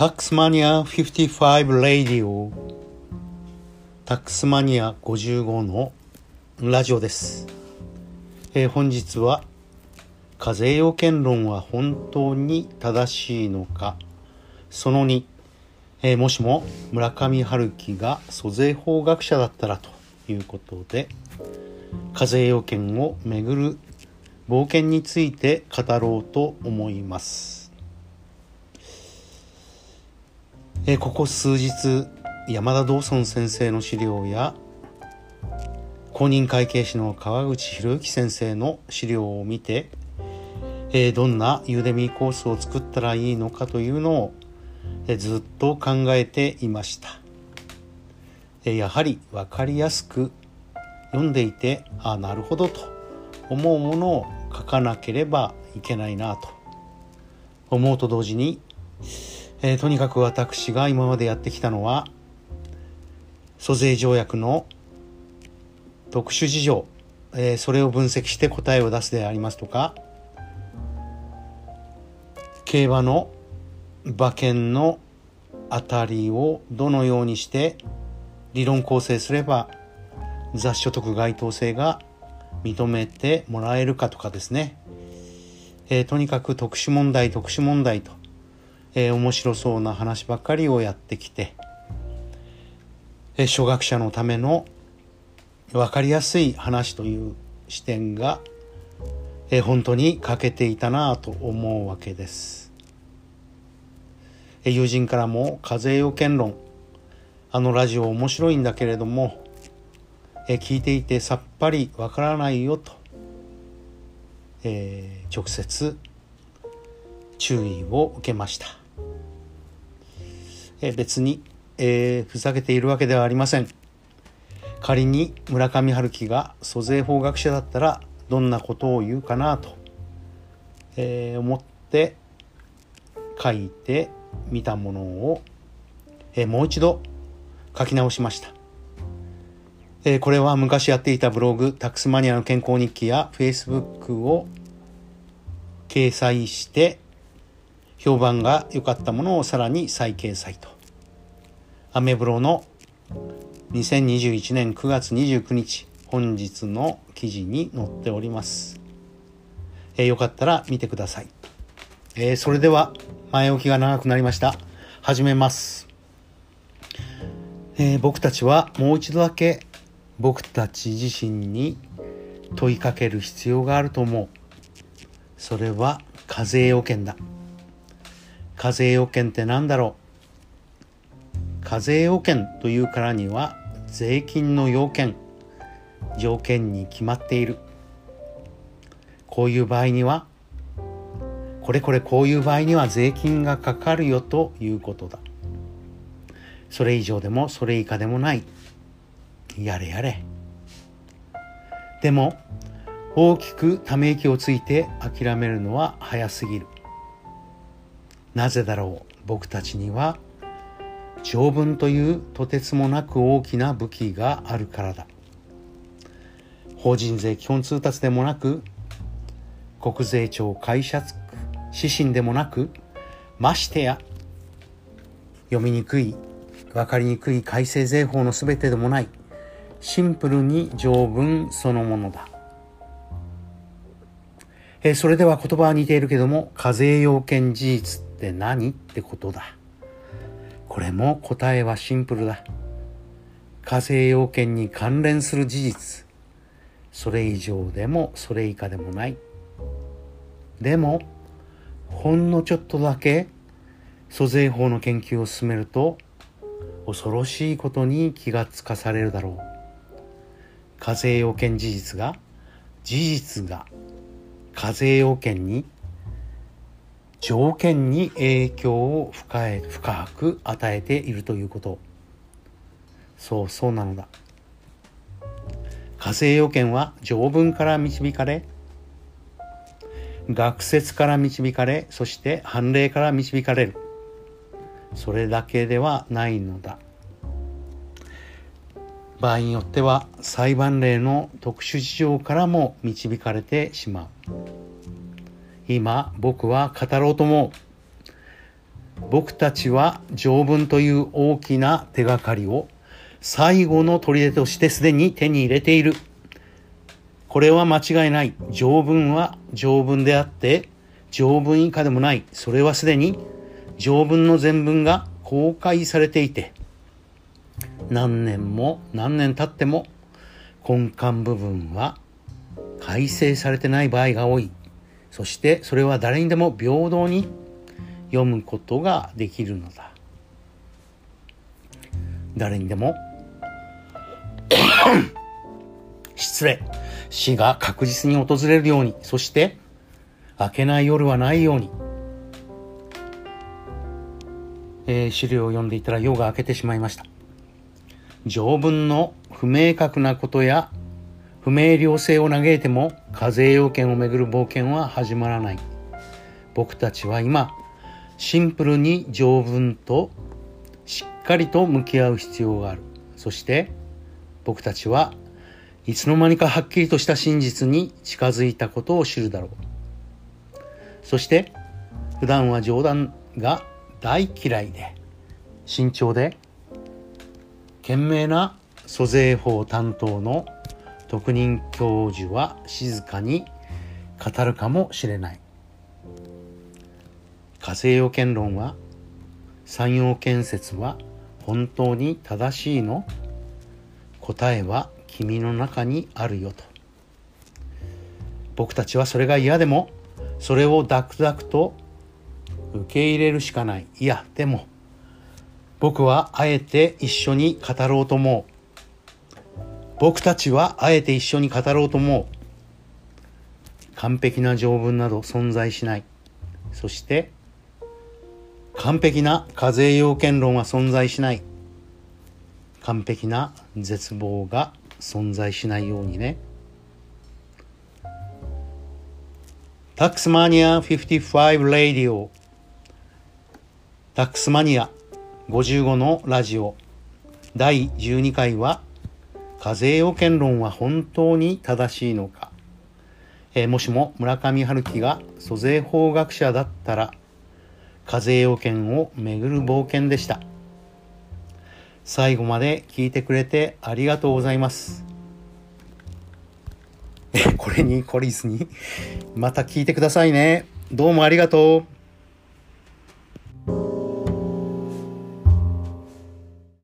タックスマニア55レディオタックスマニア55のラジオです、えー、本日は課税要件論は本当に正しいのか。その2、えー、もしも村上春樹が租税法学者だったらということで課税要件をめぐる冒険について語ろうと思います。えー、ここ数日山田道尊先生の資料や公認会計士の川口博之先生の資料を見て、えー、どんなユーデミーコースを作ったらいいのかというのを、えー、ずっと考えていました、えー、やはり分かりやすく読んでいてああなるほどと思うものを書かなければいけないなと思うと同時にえー、とにかく私が今までやってきたのは租税条約の特殊事情、えー、それを分析して答えを出すでありますとか競馬の馬券の当たりをどのようにして理論構成すれば雑所得該当性が認めてもらえるかとかですね、えー、とにかく特殊問題特殊問題とえー、面白そうな話ばかりをやってきて、えー、初学者のための分かりやすい話という視点が、えー、本当に欠けていたなと思うわけです。えー、友人からも課税要件論あのラジオ面白いんだけれども、え、聞いていてさっぱりわからないよと、え、直接注意を受けました。え別に、えー、ふざけているわけではありません仮に村上春樹が租税法学者だったらどんなことを言うかなと、えー、思って書いてみたものを、えー、もう一度書き直しました、えー、これは昔やっていたブログタックスマニアの健康日記やフェイスブックを掲載して評判が良かったものをさらに再掲載と。アメブロの2021年9月29日本日の記事に載っております。えー、よかったら見てください。えー、それでは前置きが長くなりました。始めます。えー、僕たちはもう一度だけ僕たち自身に問いかける必要があると思う。それは課税要件だ。課税要件って何だろう？課税要件というからには税金の要件条件に決まっている。こういう場合にはこれこれこういう場合には税金がかかるよということだ。それ以上でもそれ以下でもない。やれやれ。でも大きくため息をついて諦めるのは早すぎる。なぜだろう僕たちには条文というとてつもなく大きな武器があるからだ法人税基本通達でもなく国税庁会社指針でもなくましてや読みにくい分かりにくい改正税法の全てでもないシンプルに条文そのものだえそれでは言葉は似ているけども課税要件事実って何ってことだ。これも答えはシンプルだ。課税要件に関連する事実。それ以上でもそれ以下でもない。でも、ほんのちょっとだけ租税法の研究を進めると恐ろしいことに気がつかされるだろう。課税要件事実が事実が課税要件に条件に影響を深え深く与えているということ。そうそうなのだ。課税要件は条文から導かれ学説から導かれそして判例から導かれる。それだけではないのだ。場合によっては裁判例の特殊事情からも導かれてしまう。今僕は語ろうと思う僕たちは条文という大きな手がかりを最後の砦としてすでに手に入れている。これは間違いない。条文は条文であって、条文以下でもない。それはすでに条文の全文が公開されていて、何年も何年経っても根幹部分は改正されてない場合が多い。そしてそれは誰にでも平等に読むことができるのだ。誰にでも 失礼。死が確実に訪れるように、そして明けない夜はないように。えー、資料を読んでいたら夜が明けてしまいました。条文の不明確なことや不明瞭性を嘆いても課税要件をめぐる冒険は始まらない。僕たちは今、シンプルに条文としっかりと向き合う必要がある。そして僕たちはいつの間にかはっきりとした真実に近づいたことを知るだろう。そして普段は冗談が大嫌いで慎重で賢明な租税法担当の特任教授は静かに語るかもしれない。火星要件論は産業建設は本当に正しいの？答えは君の中にあるよと。僕たちはそれが嫌でもそれをダクダクと受け入れるしかない。いやでも僕はあえて一緒に語ろうと思う。僕たちはあえて一緒に語ろうと思う。完璧な条文など存在しない。そして完璧な課税要件論は存在しない。完璧な絶望が存在しないようにね。タックスマニア55ラディオ。タックスマニア55のラジオ。第12回は課税要件論は本当に正しいのか、えー、もしも村上春樹が租税法学者だったら課税要件をめぐる冒険でした最後まで聞いてくれてありがとうございますえ。これに懲りずに、また聞いてくださいね。どうもありがとう。